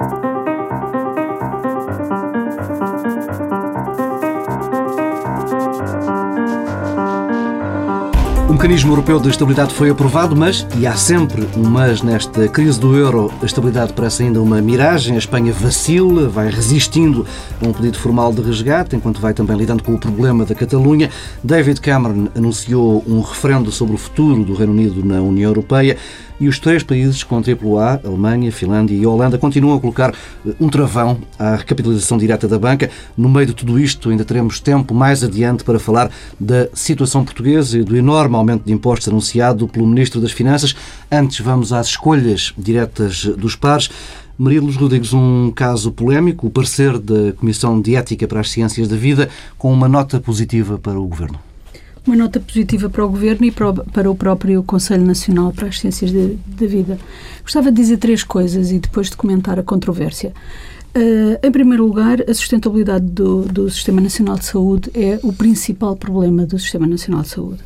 O mecanismo europeu de estabilidade foi aprovado, mas, e há sempre um mas nesta crise do euro, a estabilidade parece ainda uma miragem. A Espanha vacila, vai resistindo a um pedido formal de resgate, enquanto vai também lidando com o problema da Catalunha. David Cameron anunciou um referendo sobre o futuro do Reino Unido na União Europeia. E os três países com triplo A, Alemanha, Finlândia e Holanda, continuam a colocar eh, um travão à recapitalização direta da banca. No meio de tudo isto, ainda teremos tempo mais adiante para falar da situação portuguesa e do enorme aumento de impostos anunciado pelo Ministro das Finanças. Antes, vamos às escolhas diretas dos pares. Maria Luz Rodrigues, um caso polémico, o parecer da Comissão de Ética para as Ciências da Vida, com uma nota positiva para o Governo uma nota positiva para o Governo e para o próprio Conselho Nacional para as Ciências da Vida. Gostava de dizer três coisas e depois de comentar a controvérsia. Uh, em primeiro lugar, a sustentabilidade do, do, Sistema Nacional de Saúde é o principal problema do Sistema Nacional de Saúde.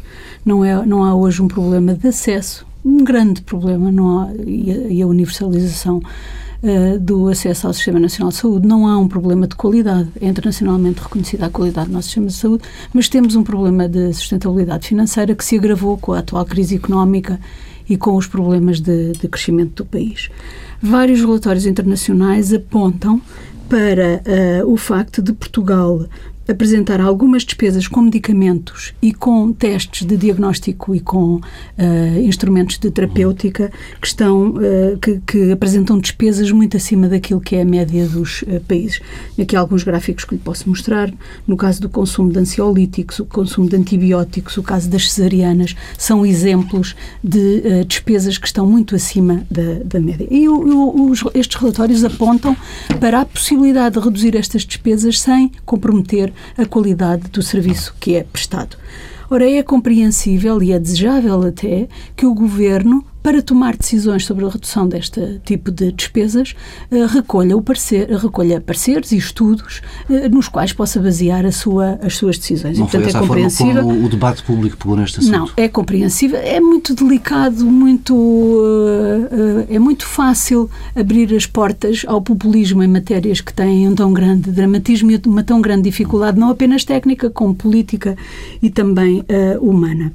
Não, é, não há hoje um problema de acesso, um grande problema, não há, e, a, e a universalização uh, do acesso ao Sistema Nacional de Saúde. Não há um problema de qualidade, é internacionalmente reconhecida a qualidade do nosso Sistema de Saúde, mas temos um problema de sustentabilidade financeira que se agravou com a atual crise económica e com os problemas de, de crescimento do país. Vários relatórios internacionais apontam para uh, o facto de Portugal apresentar algumas despesas com medicamentos e com testes de diagnóstico e com uh, instrumentos de terapêutica que estão uh, que, que, apresentam despesas muito acima daquilo que é a média dos uh, países. Aqui há alguns gráficos que lhe posso mostrar. No caso do consumo de ansiolíticos, o consumo de antibióticos, o caso das cesarianas, são exemplos de despesas que estão muito acima da, da média. E o, o, os, estes relatórios apontam para a possibilidade de reduzir estas despesas sem comprometer a qualidade do serviço que é prestado. Ora, é compreensível e é desejável até que o governo para tomar decisões sobre a redução deste tipo de despesas, eh, recolha, o parecer, recolha pareceres e estudos eh, nos quais possa basear a sua, as suas decisões. Não e, portanto, é compreensível. Como o debate público pegou neste assunto. Não, é compreensível. É muito delicado, muito, eh, é muito fácil abrir as portas ao populismo em matérias que têm um tão grande dramatismo e uma tão grande dificuldade, não apenas técnica, como política e também uh, humana.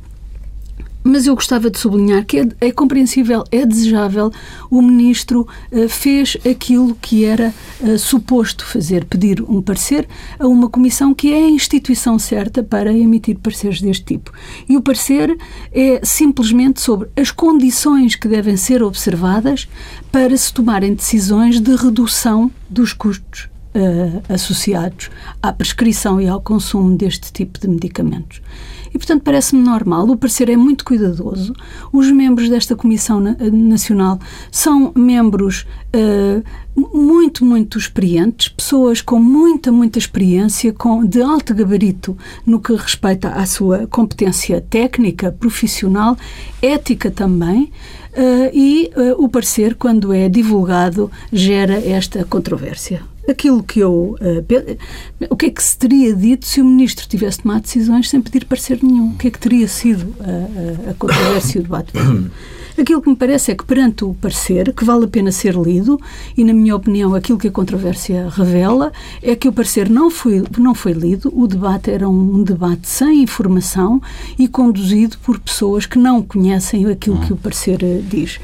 Mas eu gostava de sublinhar que é, é compreensível, é desejável. O ministro uh, fez aquilo que era uh, suposto fazer, pedir um parecer a uma comissão que é a instituição certa para emitir pareceres deste tipo. E o parecer é simplesmente sobre as condições que devem ser observadas para se tomarem decisões de redução dos custos uh, associados à prescrição e ao consumo deste tipo de medicamentos. E, portanto, parece-me normal. O parecer é muito cuidadoso. Os membros desta Comissão Nacional são membros uh, muito, muito experientes, pessoas com muita, muita experiência, com, de alto gabarito no que respeita à sua competência técnica, profissional, ética também. Uh, e uh, o parecer, quando é divulgado, gera esta controvérsia aquilo que eu. Uh, o que é que se teria dito se o ministro tivesse tomado decisões sem pedir parecer nenhum? O que é que teria sido a, a, a controvérsia e o debate? Aquilo que me parece é que, perante o parecer, que vale a pena ser lido, e, na minha opinião, aquilo que a controvérsia revela, é que o parecer não foi, não foi lido, o debate era um debate sem informação e conduzido por pessoas que não conhecem aquilo que o parecer eh, diz.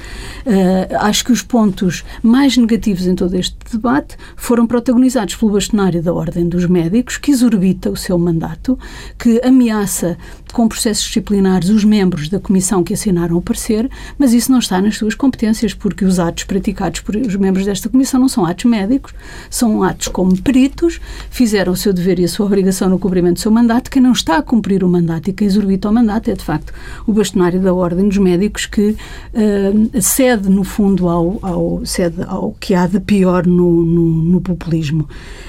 Uh, acho que os pontos mais negativos em todo este debate foram protagonizados pelo bastonário da Ordem dos Médicos, que exorbita o seu mandato, que ameaça com processos disciplinares os membros da comissão que assinaram o parecer, mas isso não está nas suas competências, porque os atos praticados por os membros desta comissão não são atos médicos, são atos como peritos, fizeram o seu dever e a sua obrigação no cumprimento do seu mandato. Quem não está a cumprir o mandato e quem exorbita o mandato é, de facto, o bastonário da Ordem dos Médicos, que uh, cede, no fundo, ao, ao, cede ao que há de pior no, no, no populismo.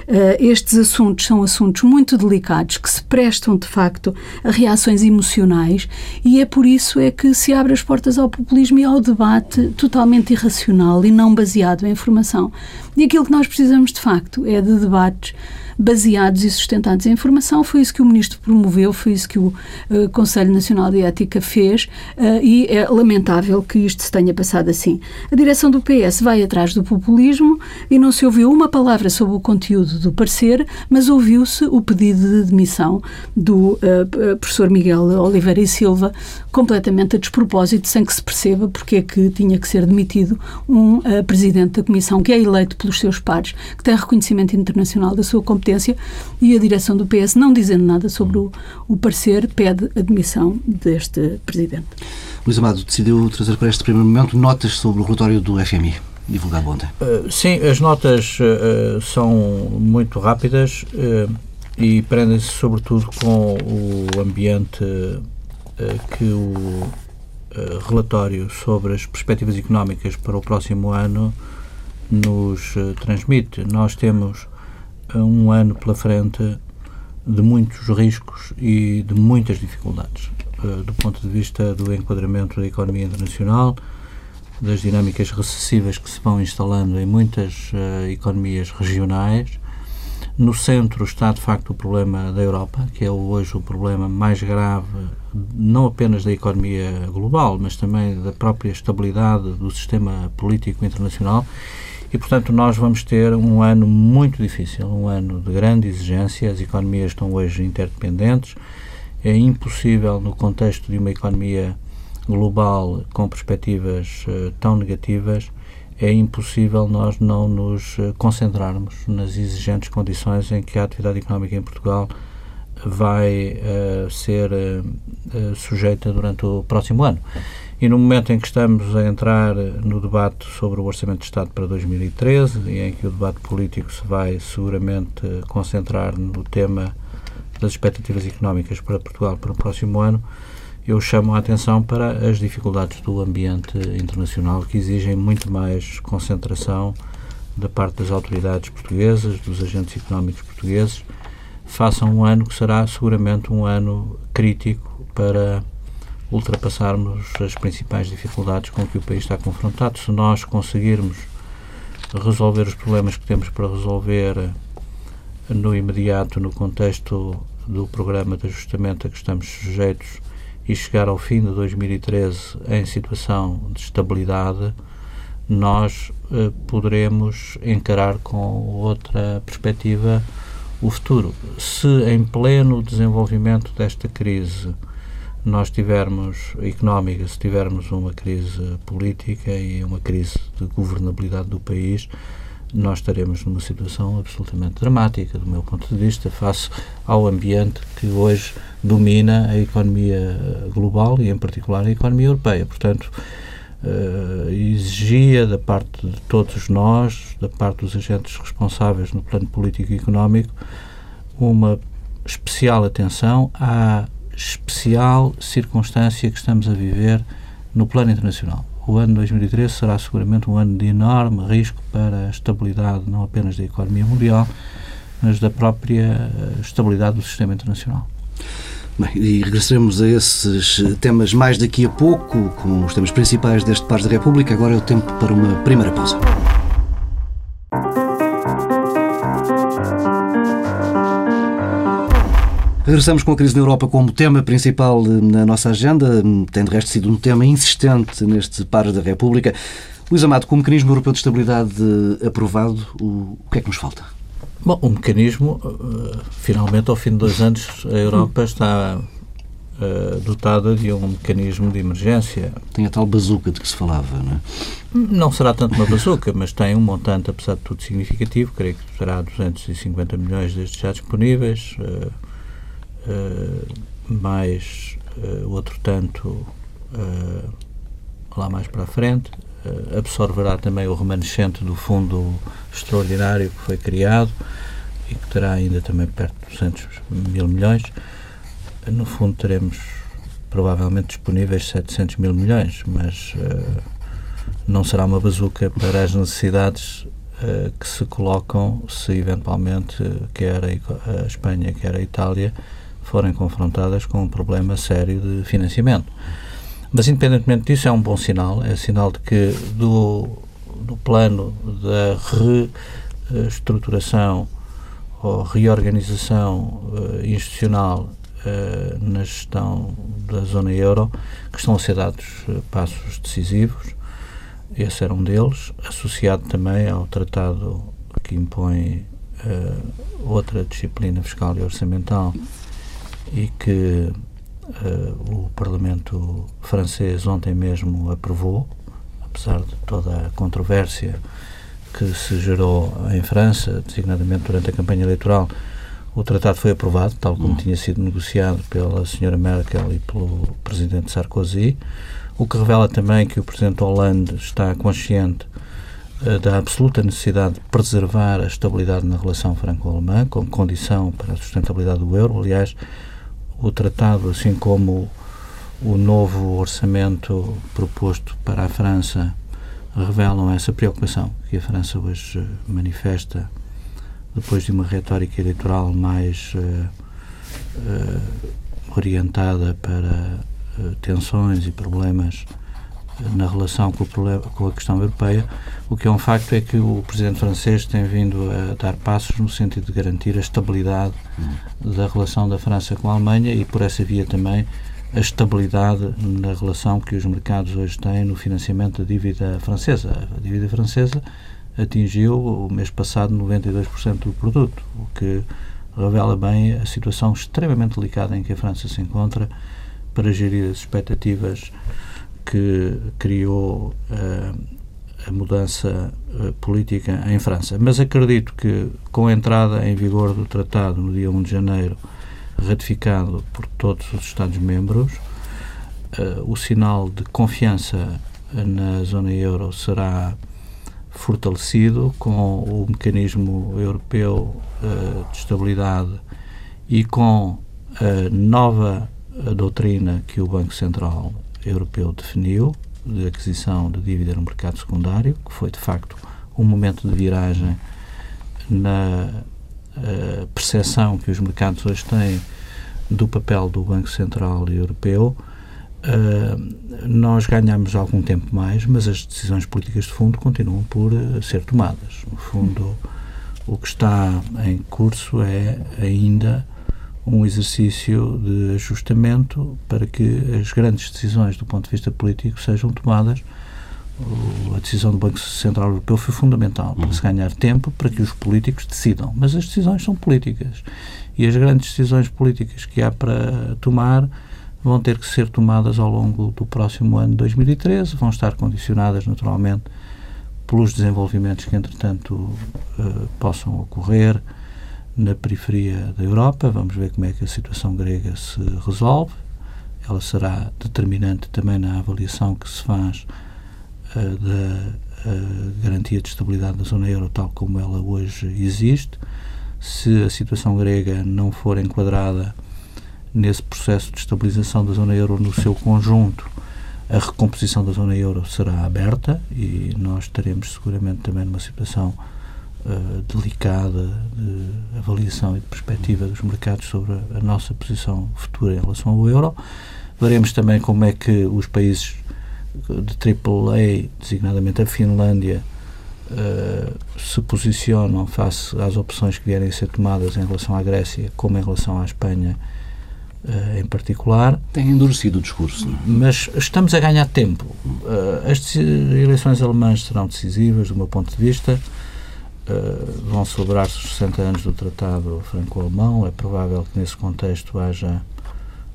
Uh, estes assuntos são assuntos muito delicados que se prestam, de facto, a reações emocionais e é por isso é que se abre as portas ao populismo e ao debate totalmente irracional e não baseado em informação. E aquilo que nós precisamos de facto é de debates baseados e sustentados em informação. Foi isso que o Ministro promoveu, foi isso que o uh, Conselho Nacional de Ética fez uh, e é lamentável que isto se tenha passado assim. A direção do PS vai atrás do populismo e não se ouviu uma palavra sobre o conteúdo do parecer, mas ouviu-se o pedido de demissão do uh, professor Miguel Oliveira e Silva, completamente a despropósito, sem que se perceba porque é que tinha que ser demitido um presidente da Comissão que é eleito pelos seus pares, que tem reconhecimento internacional da sua competência e a direção do PS, não dizendo nada sobre o, o parecer, pede a demissão deste presidente. Luís Amado decidiu trazer para este primeiro momento notas sobre o relatório do FMI divulgado ontem. Uh, sim, as notas uh, são muito rápidas uh, e prendem-se sobretudo com o ambiente que o relatório sobre as perspectivas económicas para o próximo ano nos transmite. Nós temos um ano pela frente de muitos riscos e de muitas dificuldades, do ponto de vista do enquadramento da economia internacional, das dinâmicas recessivas que se vão instalando em muitas uh, economias regionais. No centro está, de facto, o problema da Europa, que é hoje o problema mais grave, não apenas da economia global, mas também da própria estabilidade do sistema político internacional. E, portanto, nós vamos ter um ano muito difícil, um ano de grande exigência. As economias estão hoje interdependentes. É impossível, no contexto de uma economia global com perspectivas uh, tão negativas, é impossível nós não nos uh, concentrarmos nas exigentes condições em que a atividade económica em Portugal vai uh, ser sujeita durante o próximo ano. E no momento em que estamos a entrar no debate sobre o Orçamento de Estado para 2013 e em que o debate político se vai seguramente concentrar no tema das expectativas económicas para Portugal para o próximo ano, eu chamo a atenção para as dificuldades do ambiente internacional que exigem muito mais concentração da parte das autoridades portuguesas, dos agentes económicos portugueses, façam um ano que será seguramente um ano crítico para ultrapassarmos as principais dificuldades com que o país está confrontado. Se nós conseguirmos resolver os problemas que temos para resolver no imediato, no contexto do programa de ajustamento a que estamos sujeitos, e chegar ao fim de 2013 em situação de estabilidade, nós eh, poderemos encarar com outra perspectiva o futuro. Se em pleno desenvolvimento desta crise nós tivermos económica, se tivermos uma crise política e uma crise de governabilidade do país, nós estaremos numa situação absolutamente dramática, do meu ponto de vista, face ao ambiente que hoje domina a economia global e, em particular, a economia europeia. Portanto, uh, exigia da parte de todos nós, da parte dos agentes responsáveis no plano político e económico, uma especial atenção à especial circunstância que estamos a viver no plano internacional o ano 2013 será seguramente um ano de enorme risco para a estabilidade não apenas da economia mundial, mas da própria eh, estabilidade do sistema internacional. Bem, e regressaremos a esses temas mais daqui a pouco, com os temas principais deste Pares da República. Agora é o tempo para uma primeira pausa. Regressamos com a crise na Europa como tema principal na nossa agenda. Tem, de resto, sido um tema insistente neste par da República. Luís Amado, com o mecanismo europeu de estabilidade aprovado, o, que é que nos falta? Bom, o mecanismo, uh, finalmente, ao fim de dois anos, a Europa está uh, dotada de um mecanismo de emergência. Tem a tal bazuca de que se falava, não é? Não será tanto uma bazuca, mas tem um montante, apesar de tudo, significativo. Creio que terá 250 milhões destes já disponíveis. Uh, mais uh, outro tanto uh, lá mais para a frente. absorverá também o remanescente do fundo extraordinário que foi criado e que terá ainda também perto de 200 mil milhões. No fundo, teremos provavelmente disponíveis 700 mil milhões, mas não será uma bazuca para as necessidades que se colocam se eventualmente quer a Espanha, quer a Itália forem confrontadas com um problema sério de financiamento. Mas, independentemente disso, é um bom sinal, é sinal de que do, do plano da reestruturação ou reorganização uh, institucional uh, na gestão da zona euro, que estão a ser dados uh, passos decisivos. Esse era um deles, associado também ao tratado que impõe outra disciplina fiscal e orçamental e que o Parlamento francês ontem mesmo aprovou, apesar de toda a controvérsia que se gerou em França, designadamente durante a campanha eleitoral, o tratado foi aprovado, tal como hum. tinha sido negociado pela senhora Merkel e pelo presidente Sarkozy, o que revela também que o presidente Hollande está consciente uh, da absoluta necessidade de preservar a estabilidade na relação franco-alemã, como condição para a sustentabilidade do euro. Aliás, o tratado, assim como o novo orçamento proposto para a França, revelam essa preocupação que a França hoje eh, manifesta depois de uma retórica eleitoral mais uh, uh, orientada para uh, tensões e problemas na relação com, problema, com, a questão europeia, o que é um facto é que o presidente francês tem vindo a dar passos no sentido de garantir a estabilidade uhum. da relação da França com a Alemanha e por essa via também a estabilidade na relação que os mercados hoje têm no financiamento da dívida francesa. A dívida francesa atingiu o mês passado 92% do produto, o que revela bem a situação extremamente delicada em que a França se encontra para gerir as expectativas que criou uh, a mudança uh, política em França. Mas acredito que com a entrada em vigor do tratado no dia 1 de janeiro ratificado por todos os Estados-membros, uh, o sinal de confiança na zona euro será fortalecido com o mecanismo europeu de estabilidade e com a nova doutrina que o Banco Central Europeu definiu de aquisição de dívida no mercado secundário, que foi de facto um momento de viragem na a percepção que os mercados hoje têm do papel do Banco Central Europeu, uh, nós ganhamos algum tempo mais, mas as decisões políticas de fundo continuam por uh, ser tomadas. No fundo, o que está em curso é ainda um exercício de ajustamento para que as grandes decisões do ponto de vista político sejam tomadas a decisão do Banco Central Europeu foi fundamental para se ganhar tempo para que os políticos decidam. Mas as decisões são políticas. E as grandes decisões políticas que há para tomar vão ter que ser tomadas ao longo do próximo ano 2013, vão estar condicionadas naturalmente pelos desenvolvimentos que, entretanto, uh, possam ocorrer na periferia da Europa. Vamos ver como é que a situação grega se resolve. Ela será determinante também na avaliação que se faz da garantia de estabilidade da zona euro tal como ela hoje existe. Se a situação grega não for enquadrada nesse processo de estabilização da zona euro no seu conjunto, a recomposição da zona euro será aberta e nós estaremos seguramente também numa situação uh, delicada de avaliação e de perspectiva dos mercados sobre a, a nossa posição futura em relação ao euro. Veremos também como é que os países de AAA, designadamente a Finlândia, uh, se posicionam face às opções que vierem a ser tomadas em relação à Grécia, como em relação à Espanha uh, em particular. Tem endurecido o discurso. É? Mas estamos a ganhar tempo. Uh, as eleições alemãs serão decisivas, do meu ponto de vista. Vão celebrar-se os 60 anos do Tratado Franco-Alemão. É provável que nesse contexto haja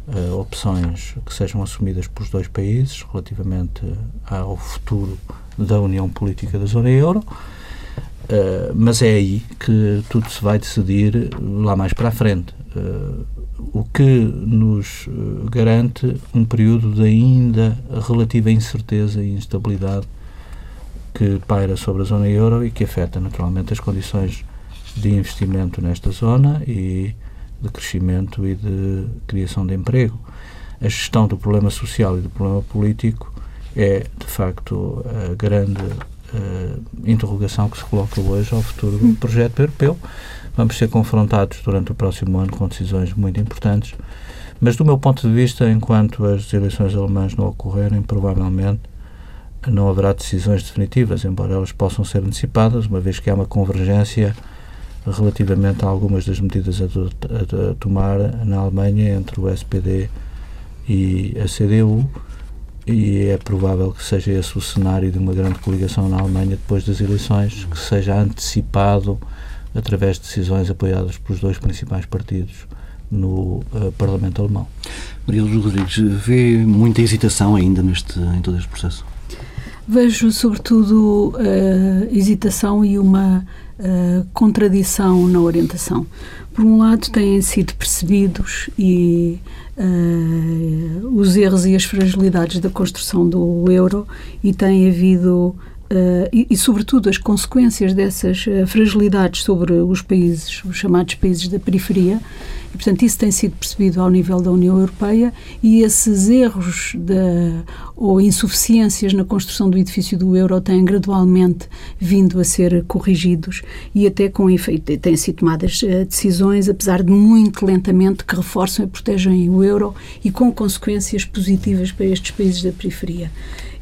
uh, opções que sejam assumidas pelos dois países relativamente ao futuro da União Política da Zona Euro. Uh, mas é aí que tudo se vai decidir lá mais para a frente. Uh, o que nos garante um período de ainda relativa incerteza e instabilidade que paira sobre a zona euro e que afeta naturalmente as condições de investimento nesta zona e de crescimento e de criação de emprego. A gestão do problema social e do problema político é, de facto, a grande uh, interrogação que se coloca hoje ao futuro do projeto europeu. Vamos ser confrontados durante o próximo ano com decisões muito importantes, mas, do meu ponto de vista, enquanto as eleições alemãs não ocorrerem, provavelmente não haverá decisões definitivas, embora elas possam ser antecipadas, uma vez que há uma convergência relativamente a algumas das medidas a, a, a tomar na Alemanha entre o SPD e a CDU e é provável que seja esse o cenário de uma grande coligação na Alemanha depois das eleições, que seja antecipado através de decisões apoiadas pelos dois principais partidos no uh, Parlamento Alemão. Maria Luz Rodrigues, vê muita hesitação ainda neste, em todo este processo? Vejo, sobretudo, uh, hesitação e uma uh, contradição na orientação. Por um lado, têm sido percebidos e uh, os erros e as fragilidades da construção do euro e tem havido Uh, e, e, sobretudo, as consequências dessas uh, fragilidades sobre os países, os chamados países da periferia, e, portanto, isso tem sido percebido ao nível da União Europeia e esses erros de, ou insuficiências na construção do edifício do euro têm gradualmente vindo a ser corrigidos e até com efeito têm sido tomadas uh, decisões, apesar de muito lentamente, que reforçam e protegem o euro e com consequências positivas para estes países da periferia.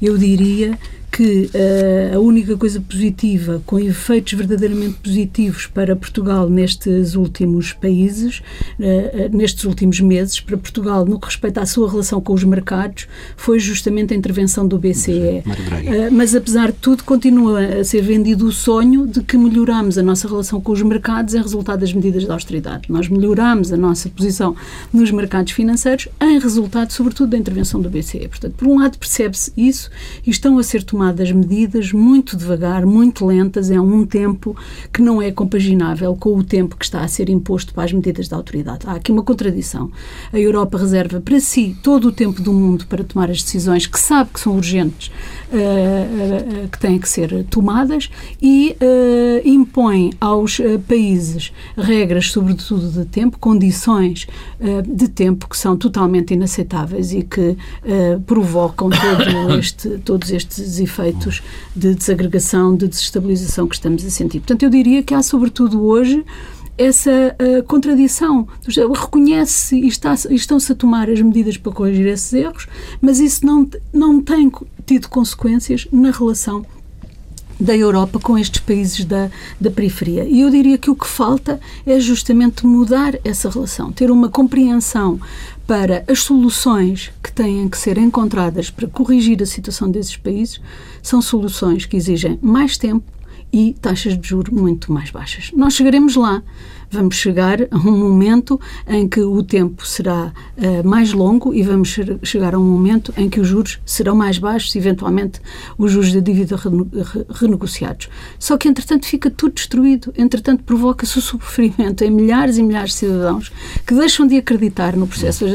Eu diria que uh, a única coisa positiva, com efeitos verdadeiramente positivos para Portugal nestes últimos países, uh, nestes últimos meses, para Portugal no que respeita à sua relação com os mercados, foi justamente a intervenção do BCE. Uh, mas, apesar de tudo, continua a ser vendido o sonho de que melhoramos a nossa relação com os mercados em resultado das medidas de austeridade. Nós melhoramos a nossa posição nos mercados financeiros em resultado, sobretudo, da intervenção do BCE. Portanto, por um lado, percebe-se isso e estão a ser tomadas tomadas medidas muito devagar, muito lentas, é um tempo que não é compaginável com o tempo que está a ser imposto para as medidas da autoridade. Há aqui uma contradição. A Europa reserva para si todo o tempo do mundo para tomar as decisões que sabe que são urgentes, uh, uh, que têm que ser tomadas, e uh, impõe aos países regras, sobretudo de tempo, condições de tempo que são totalmente inaceitáveis e que provocam todo este, todos estes efeitos de desagregação, de desestabilização que estamos a sentir. Portanto, eu diria que há, sobretudo hoje, essa uh, contradição. Reconhece e, está, estão-se a tomar as medidas para corrigir esses erros, mas isso não, não tem tido consequências na relação da Europa com estes países da, da periferia. E eu diria que o que falta é justamente mudar essa relação, ter uma compreensão para as soluções que têm que ser encontradas para corrigir a situação desses países, são soluções que exigem mais tempo e taxas de juros muito mais baixas. Nós chegaremos lá vamos chegar a um momento em que o tempo será uh, mais longo e vamos chegar a um momento em que os juros serão mais baixos, eventualmente os juros da dívida renegociados. Só que, entretanto, fica tudo destruído, entretanto, provoca-se o sofrimento em milhares e milhares de cidadãos que deixam de acreditar no processo. As,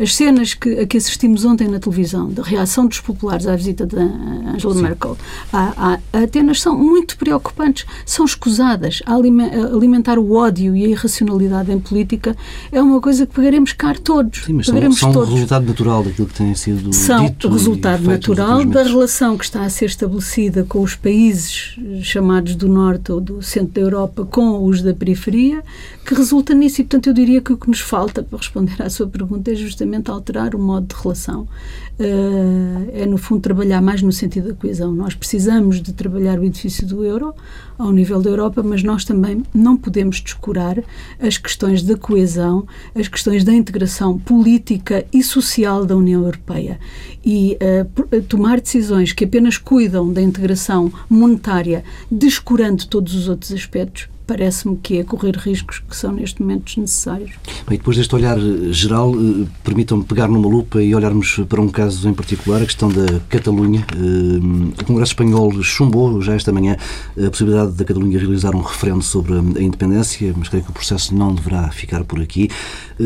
as cenas que, a que assistimos ontem na televisão, da reação dos populares à visita de Angela Sim. Merkel a, a, a Atenas, são muito preocupantes, são escusadas a alimentar o ódio e a irracionalidade em política é uma coisa que pagaremos caro todos. Sim, mas pagaremos são, são todos. resultado natural daquilo que tem sido são dito. São resultado natural da relação que está a ser estabelecida com os países chamados do Norte ou do Centro da Europa com os da periferia, que resulta nisso. E, portanto, eu diria que o que nos falta para responder à sua pergunta é justamente alterar o modo de relação. Uh, é, no fundo, trabalhar mais no sentido da coesão. Nós precisamos de trabalhar o edifício do euro ao nível da Europa, mas nós também não podemos descurar as questões da coesão, as questões da integração política e social da União Europeia. E uh, tomar decisões que apenas cuidam da integração monetária, descurando todos os outros aspectos, parece-me que é correr riscos que são neste momento desnecessários. Bem, depois deste olhar eh, geral, eh, permitam-me pegar numa lupa e olharmos para um caso em particular, a questão da Catalunha. Eh, o Congresso Espanhol chumbou já esta manhã a possibilidade da Catalunha realizar um referendo sobre a independência, mas creio que o processo não deverá ficar por aqui.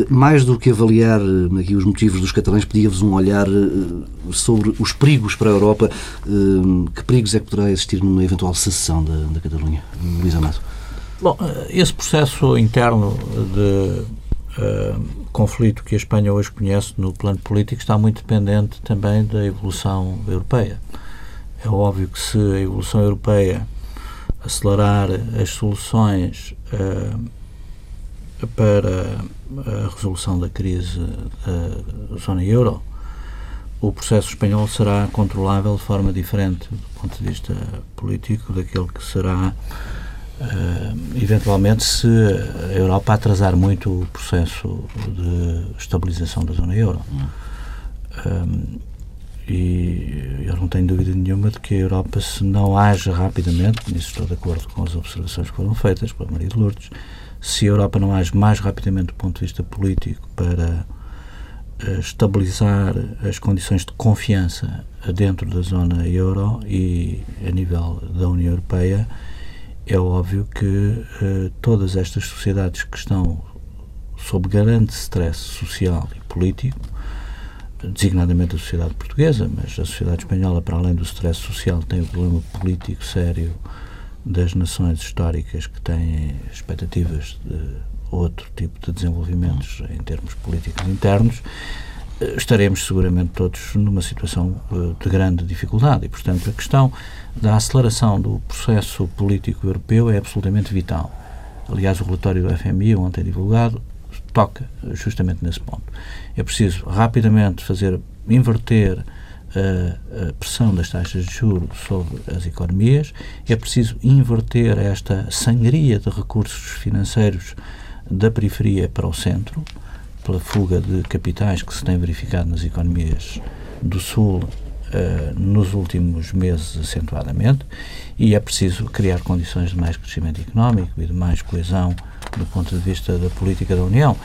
Mais do que avaliar aqui os motivos dos catalães, pedia-vos um olhar sobre os perigos para a Europa. Que perigos é que poderá existir numa eventual secessão da, da Catalunha? Luís Amado. Bom, eh, esse processo interno de uh, conflito que a Espanha hoje conhece no plano político está muito dependente também da evolução europeia. É óbvio que se a evolução europeia acelerar as soluções uh, para a resolução da crise da zona euro, o processo espanhol será controlável de forma diferente do ponto de vista político daquele que será uh, eventualmente, se a Europa atrasar muito o processo de estabilização da zona euro. Um, e eu não tenho dúvida nenhuma de que a Europa, se não age rapidamente, nisso estou de acordo com as observações que foram feitas pela Maria de Lourdes, se a Europa não age mais rapidamente do ponto de vista político para uh, estabilizar as condições de confiança dentro da zona euro e a nível da União Europeia, é óbvio que uh, todas estas sociedades que estão sob grande stress social e político, designadamente a sociedade portuguesa, mas a sociedade espanhola, para além do stress social, tem o problema político sério das nações históricas que têm expectativas de outro tipo de desenvolvimentos em termos políticos internos, eh, estaremos seguramente todos numa situação eh, de grande dificuldade e, portanto, a questão da aceleração do processo político europeu é absolutamente vital. Aliás, o relatório do FMI, ontem divulgado, toca justamente nesse ponto. É preciso rapidamente fazer inverter a, a pressão das taxas de juros sobre as economias, é preciso inverter esta sangria de recursos financeiros da periferia para o centro, pela fuga de capitais que se tem verificado nas economias do Sul uh, nos últimos meses acentuadamente, e é preciso criar condições de mais crescimento económico e de mais coesão do ponto de vista da política da União.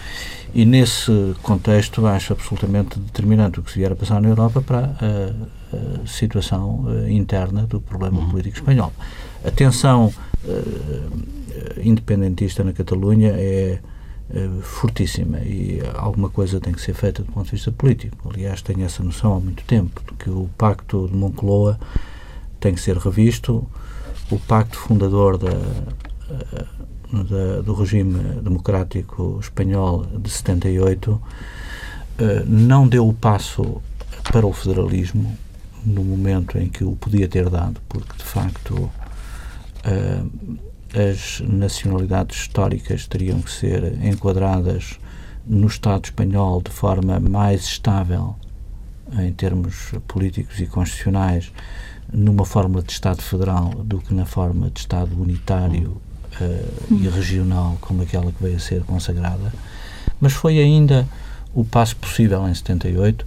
E nesse contexto acho absolutamente determinante o que se vier a passar na Europa para a, a situação uh, interna do problema uhum. político espanhol. A tensão uh, independentista na Catalunha é uh, fortíssima e alguma coisa tem que ser feita do ponto de vista político. Aliás, tenho essa noção há muito tempo, de que o pacto de Moncloa tem que ser revisto, o pacto fundador da da, do regime democrático espanhol de 78 eh, não deu o passo para o federalismo no momento em que o podia ter dado, porque de facto eh, as nacionalidades históricas teriam que ser enquadradas no Estado espanhol de forma mais estável em termos políticos e constitucionais numa forma de Estado federal do que na forma de Estado unitário uh, e regional como aquela que veio a ser consagrada, mas foi ainda o passo possível em 78.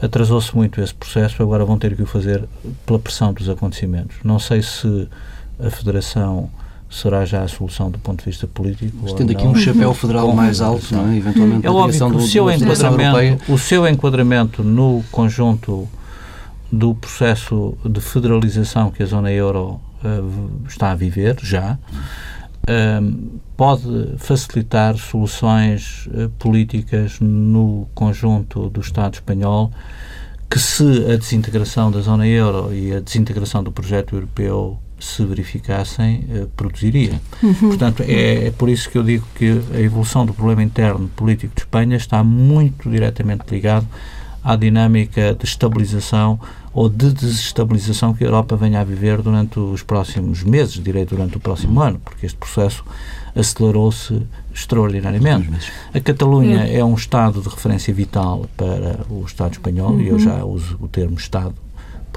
Atrasou-se muito esse processo, agora vão ter que o fazer pela pressão dos acontecimentos. Não sei se a Federação será já a solução do ponto de vista político. Mas tendo aqui um chapéu federal mais alto, não é? eventualmente é óbvio que o, seu enquadramento, o seu enquadramento no conjunto do processo de federalização que a zona euro uh, está a viver já pode facilitar soluções uh, políticas no conjunto do Estado espanhol que se a desintegração da zona euro e a desintegração do projeto europeu se verificassem, uh, produziria. Uhum. Portanto, é, é, por isso que eu digo que a evolução do problema interno político de Espanha está muito diretamente ligado à dinâmica de estabilização ou de desestabilização que a Europa venha a viver durante os próximos meses, direi durante o próximo ano, porque este processo acelerou-se extraordinariamente. A Catalunha é. é um Estado de referência vital para o Estado espanhol, uhum. e eu uhum. já uso o termo Estado,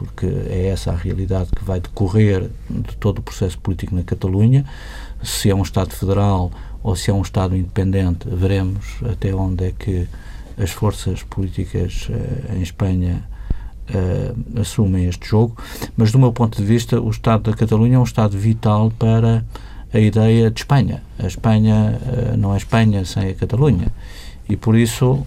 porque é essa a realidade que vai decorrer de todo o processo político na Catalunha. Se é um Estado federal ou se é um Estado independente, veremos até onde é que as forças políticas uh, em Espanha uh, assumem este jogo, mas do meu ponto de vista o Estado da Catalunha é um Estado vital para a ideia de Espanha. A Espanha uh, não é Espanha sem a Catalunha e por isso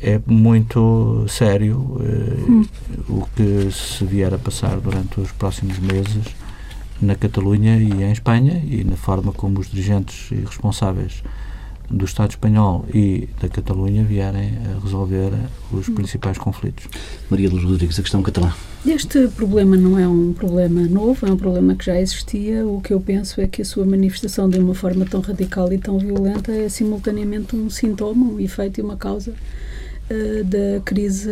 é muito sério hum. o que se vier a passar durante os próximos meses na Catalunha e em Espanha e na forma como os dirigentes e responsáveis do Estado espanhol e da Catalunha vierem a resolver os principais conflitos. Maria Luz Rodrigues, a questão catalã. Este problema não é um problema novo, é um problema que já existia. O que eu penso é que a sua manifestação de uma forma tão radical e tão violenta é simultaneamente um sintoma, um efeito e uma causa uh, da crise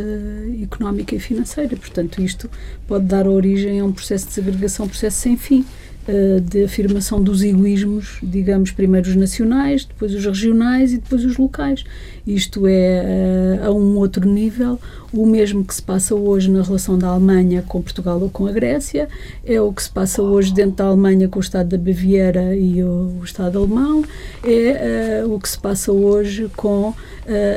económica e financeira. Portanto, isto pode dar origem a um processo de desagregação, um processo sem fim uh, de afirmação dos egoísmos, digamos, primeiro os nacionais, depois os regionais e depois os locais. Isto é uh, a um outro nível, o mesmo que se passa hoje na relação da Alemanha com Portugal ou com a Grécia, é o que se passa hoje dentro da Alemanha com o Estado da Baviera e o, o Estado alemão, é uh, o que se passa hoje com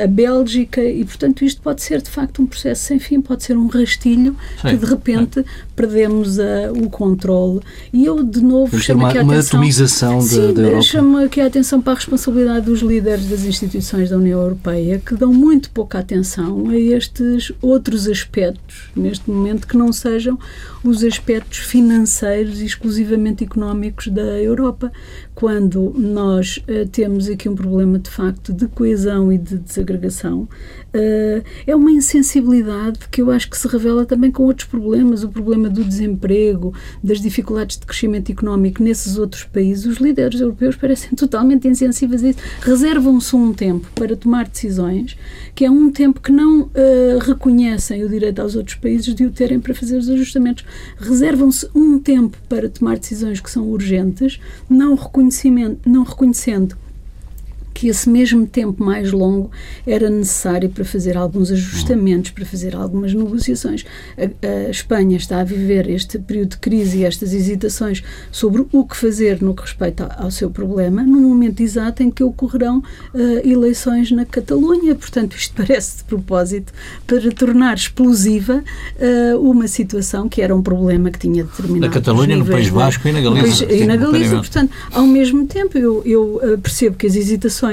a Bélgica e, portanto, isto pode ser de facto um processo sem fim, pode ser um rastilho Sim. que de repente perdemos o controle. E eu, de novo, Vamos chamo aqui a atenção. Uma atomização sim, da, Europa. chamo aqui a atenção para a responsabilidade dos líderes das instituições da União Europeia, que dão muito pouca atenção a estes outros aspectos, neste momento, que não sejam os aspectos financeiros e exclusivamente económicos da Europa, quando nós uh, temos aqui um problema de facto de coesão e de desagregação, uh, é uma insensibilidade que eu acho que se revela também com outros problemas, o problema do desemprego, das dificuldades de crescimento económico nesses outros países. Os líderes europeus parecem totalmente insensíveis a isso. Reservam-se um tempo para tomar decisões, que é um tempo que não uh, reconhecem o direito aos outros países de o terem para fazer os ajustamentos. Reservam-se um tempo para tomar decisões que são urgentes, não reconhecimento, não reconhecendo que esse mesmo tempo mais longo era necessário para fazer alguns ajustamentos, para fazer algumas negociações. A, a, Espanha está a viver este período de crise e estas hesitações sobre o que fazer no que respeita ao, seu problema, num momento exato em que ocorrerão uh, eleições na Catalunha. Portanto, isto parece de propósito para tornar explosiva uh, uma situação que era um problema que tinha determinado. Na Catalunha, no País Basco e na Galiza. e na Galiza, portanto, ao mesmo tempo, eu, eu uh, percebo que as hesitações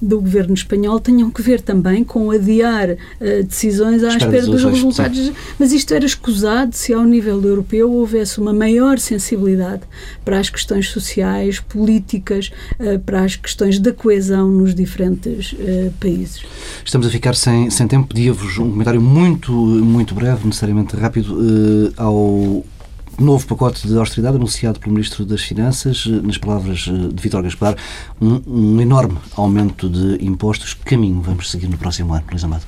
do governo espanhol tenham que ver também com adiar uh, decisões à espera dos resultados. Mas isto era escusado se, ao nível europeu, houvesse uma maior sensibilidade para as questões sociais, políticas, uh, para as questões da coesão nos diferentes uh, países. Estamos a ficar sem, sem tempo. Pedia-vos um comentário muito, muito breve, necessariamente rápido, ao novo pacote de austeridade anunciado pelo Ministro das Finanças, eh, nas palavras eh, de Vítor Gaspar, um, um, enorme aumento de impostos. Que caminho vamos seguir no próximo ano, Luís Amado?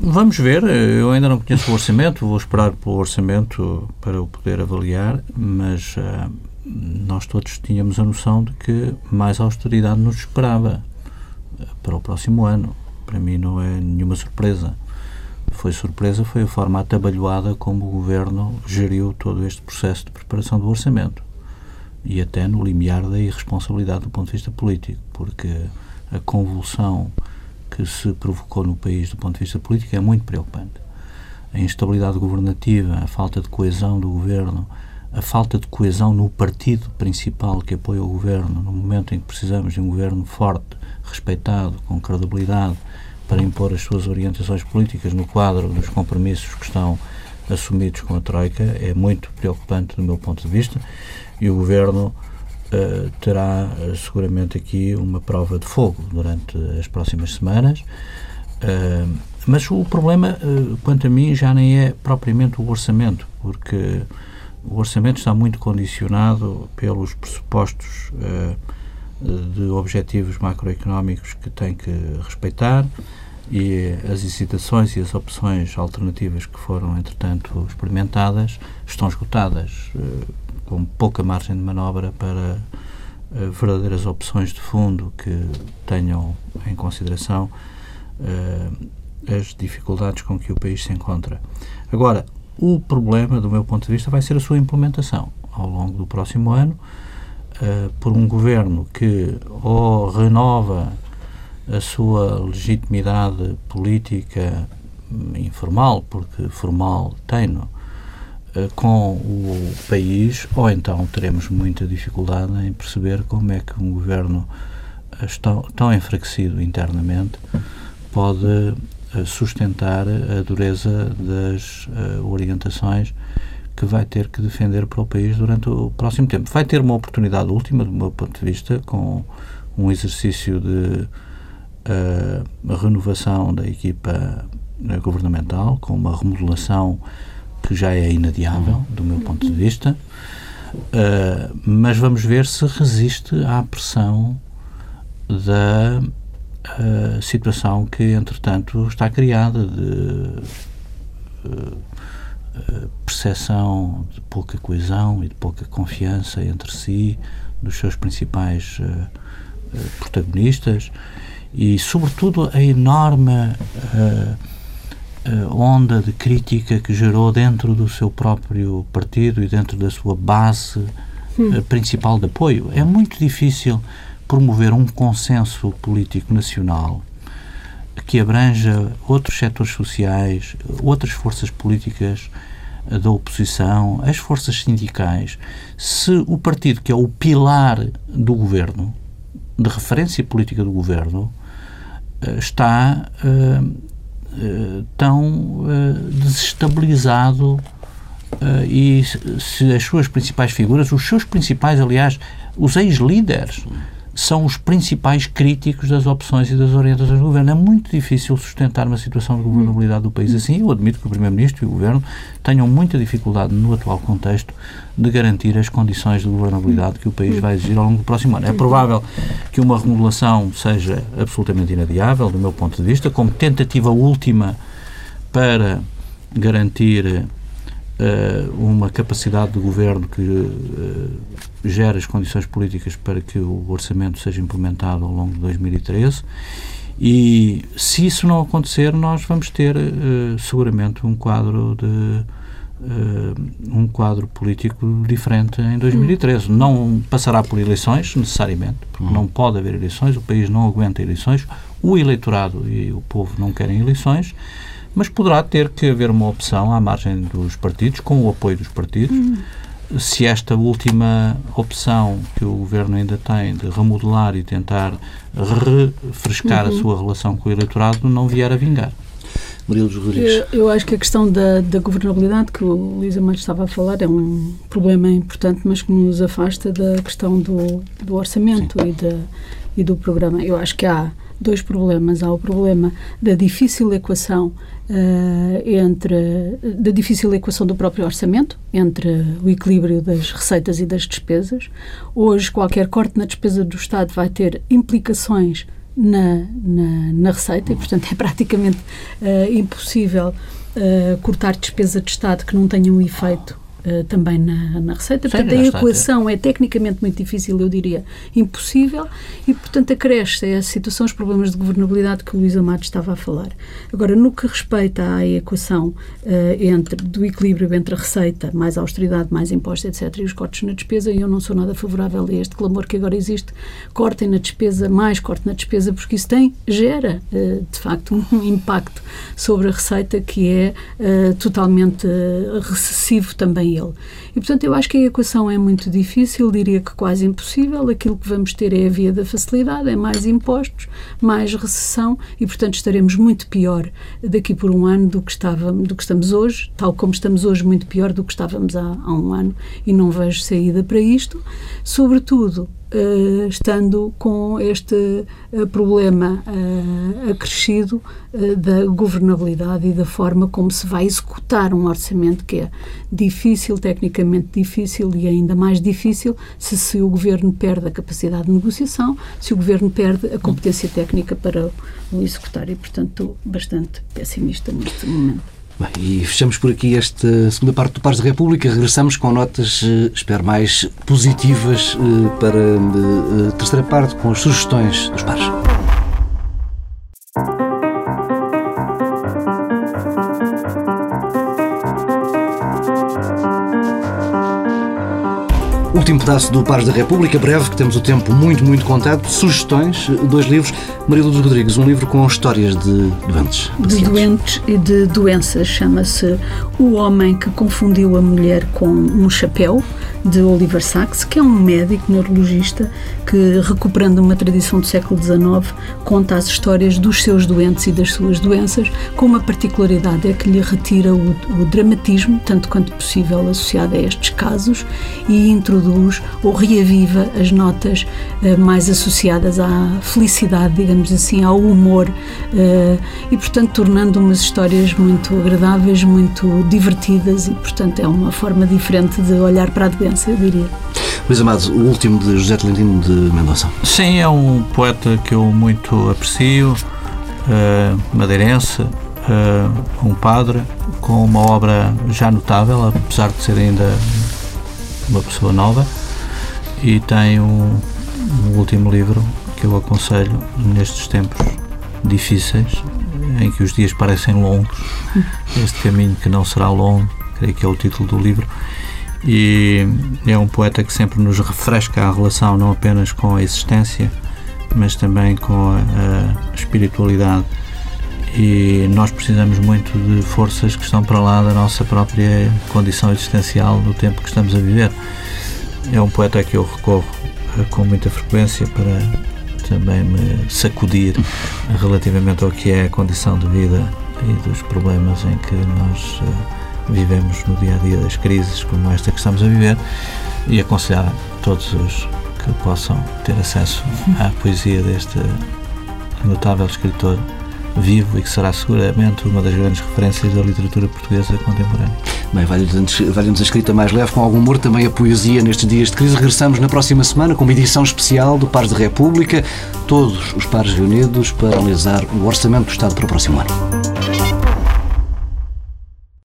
Vamos ver, eu ainda não conheço o orçamento, vou esperar pelo orçamento para o poder avaliar, mas uh, nós todos tínhamos a noção de que mais austeridade nos esperava para o próximo ano. Para mim não é nenhuma surpresa foi surpresa foi a forma atabalhoada como o Governo geriu todo este processo de preparação do orçamento e até no limiar da irresponsabilidade do ponto de vista político, porque a convulsão que se provocou no país do ponto de vista político é muito preocupante. A instabilidade governativa, a falta de coesão do governo, a falta de coesão no partido principal que apoia o governo, no momento em que precisamos de um governo forte, respeitado, com credibilidade, para impor as suas orientações políticas no quadro dos compromissos que estão assumidos com a Troika é muito preocupante do meu ponto de vista e o Governo uh, terá uh, seguramente aqui uma prova de fogo durante as próximas semanas. Uh, mas o problema, quanto a mim, já nem é propriamente o orçamento, porque o orçamento está muito condicionado pelos pressupostos de objetivos macroeconómicos que tem que respeitar e as incitações e as opções alternativas que foram, entretanto, experimentadas estão esgotadas, eh, com pouca margem de manobra para eh, verdadeiras opções de fundo que tenham em consideração eh, as dificuldades com que o país se encontra. Agora, o problema, do meu ponto de vista, vai ser a sua implementação ao longo do próximo ano, por um governo que ou renova a sua legitimidade política informal, porque formal tem-no, eh, com o país, ou então teremos muita dificuldade em perceber como é que um governo eh, tão, enfraquecido internamente pode eh, sustentar a dureza das orientações que vai ter que defender para o país durante o próximo tempo. Vai ter uma oportunidade última, do meu ponto de vista, com um exercício de a renovação da equipa eh, governamental, com uma remodelação que já é inadiável, do meu ponto de vista, uh, mas vamos ver se resiste à pressão da uh, situação que, entretanto, está criada de uh, percepção de pouca coesão e de pouca confiança entre si, dos seus principais protagonistas e, sobretudo, a enorme onda de crítica que gerou dentro do seu próprio partido e dentro da sua base hum. principal de apoio. É muito difícil promover um consenso político nacional que abranja outros setores sociais, outras forças políticas da oposição, as forças sindicais, se o partido que é o pilar do governo, de referência política do governo, eh, está uh, uh, tão desestabilizado e se as suas principais figuras, os seus principais, aliás, os ex-líderes são os principais críticos das opções e das orientações do governo. É muito difícil sustentar uma situação de governabilidade do país assim. Eu admito que o Primeiro-Ministro e o Governo tenham muita dificuldade no atual contexto de garantir as condições de governabilidade que o país vai exigir ao longo do próximo ano. É provável que uma remodelação seja absolutamente inadiável, do meu ponto de vista, como tentativa última para garantir uma capacidade de governo que uh, gera as condições políticas para que o orçamento seja implementado ao longo de 2013. E se isso não acontecer, nós vamos ter uh, seguramente um quadro de um quadro político diferente em 2013. Hum. Não passará por eleições, necessariamente, porque hum. não pode haver eleições, o país não aguenta eleições, o eleitorado e o povo não querem eleições mas poderá ter que haver uma opção à margem dos partidos, com o apoio dos partidos. Uhum. Se esta última opção que o Governo ainda tem de remodelar e tentar refrescar uhum. a sua relação com o eleitorado não vier a vingar. Rodrigues. Eu, eu, acho que a questão da, da governabilidade que o Luísa Matos estava a falar é um problema importante, mas que nos afasta da questão do, do orçamento e, de, e do programa. Eu acho que há dois problemas. Há o problema da difícil equação uh, entre da difícil equação do próprio orçamento entre o equilíbrio das receitas e das despesas. Hoje qualquer corte na despesa do Estado vai ter implicações na, na, na receita e portanto é praticamente uh, impossível uh, cortar despesa de Estado que não tenha um efeito uh, também na, na receita. Portanto, a equação é tecnicamente muito difícil, eu diria impossível, e, portanto, acresce a situação, os problemas de governabilidade que o Luís Amado estava a falar. Agora, no que respeita à equação uh, entre, do equilíbrio entre a receita, mais austeridade, mais impostos, etc., e os cortes na despesa, eu não sou nada favorável a este clamor que agora existe, cortem na despesa, mais corte na despesa, porque isso tem, gera, uh, de facto, um impacto sobre a receita que é totalmente recessivo também ele. E, portanto, eu acho que a equação é muito difícil, diria que quase impossível. Aquilo que vamos ter é a via da facilidade, é mais impostos, mais recessão e, portanto, estaremos muito pior daqui por um ano do que, estávamos, do que estamos hoje, tal como estamos hoje, muito pior do que estávamos há, há um ano e não vejo saída para isto. Sobretudo, Uh, estando com este uh, problema uh, acrescido da governabilidade e da forma como se vai executar um orçamento que é difícil, tecnicamente difícil e ainda mais difícil se, se o governo perde a capacidade de negociação, se o governo perde a competência técnica para o executar e, portanto, estou bastante pessimista neste momento. Bem, e fechamos por aqui esta segunda parte do Pares da República. Regressamos com notas, eh, espero, mais positivas eh, para a eh, terceira parte, com as sugestões dos pares. Último pedaço do Pares da República, breve, que temos o tempo muito, muito contado. Sugestões, dois livros. Maria dos Rodrigues, um livro com histórias de doentes. De doentes e de doenças. Chama-se O Homem que Confundiu a Mulher com um Chapéu, de Oliver Sacks, que é um médico neurologista que, recuperando uma tradição do século XIX, conta as histórias dos seus doentes e das suas doenças, com uma particularidade é que lhe retira o, o dramatismo, tanto quanto possível, associado a estes casos e introduz ou reaviva as notas uh, mais associadas à felicidade, digamos assim, ao humor uh, e, portanto, tornando umas histórias muito agradáveis, muito divertidas e, portanto, é uma forma diferente de olhar para a doença, eu diria. Luís Amado, o último de José Tolentino de Mendonça. Sim, é um poeta que eu muito aprecio, uh, madeirense, uh, uh, um padre com uma obra já notável, apesar de ser ainda uma pessoa nova, e tem um, um último livro que eu aconselho nestes tempos difíceis, em que os dias parecem longos, este caminho que não será longo, creio que é o título do livro, e é um poeta que sempre nos refresca a relação não apenas com a existência, mas também com a, a espiritualidade. E nós precisamos muito de forças que estão para lá da nossa própria condição existencial do tempo que estamos a viver. É um poeta a que eu recorro eh, com muita frequência para também me sacudir relativamente ao que é a condição de vida e dos problemas em que nós uh, vivemos no dia a dia das crises como esta que estamos a viver e aconselhar todos os que possam ter acesso à poesia deste notável escritor vivo e que será seguramente uma das grandes referências da literatura portuguesa contemporânea. Bem, vale-nos a escrita mais leve, com algum humor, também a poesia nestes dias de crise. Regressamos na próxima semana com uma edição especial do Pares de República, todos os pares reunidos para analisar o Orçamento do Estado para o próximo ano.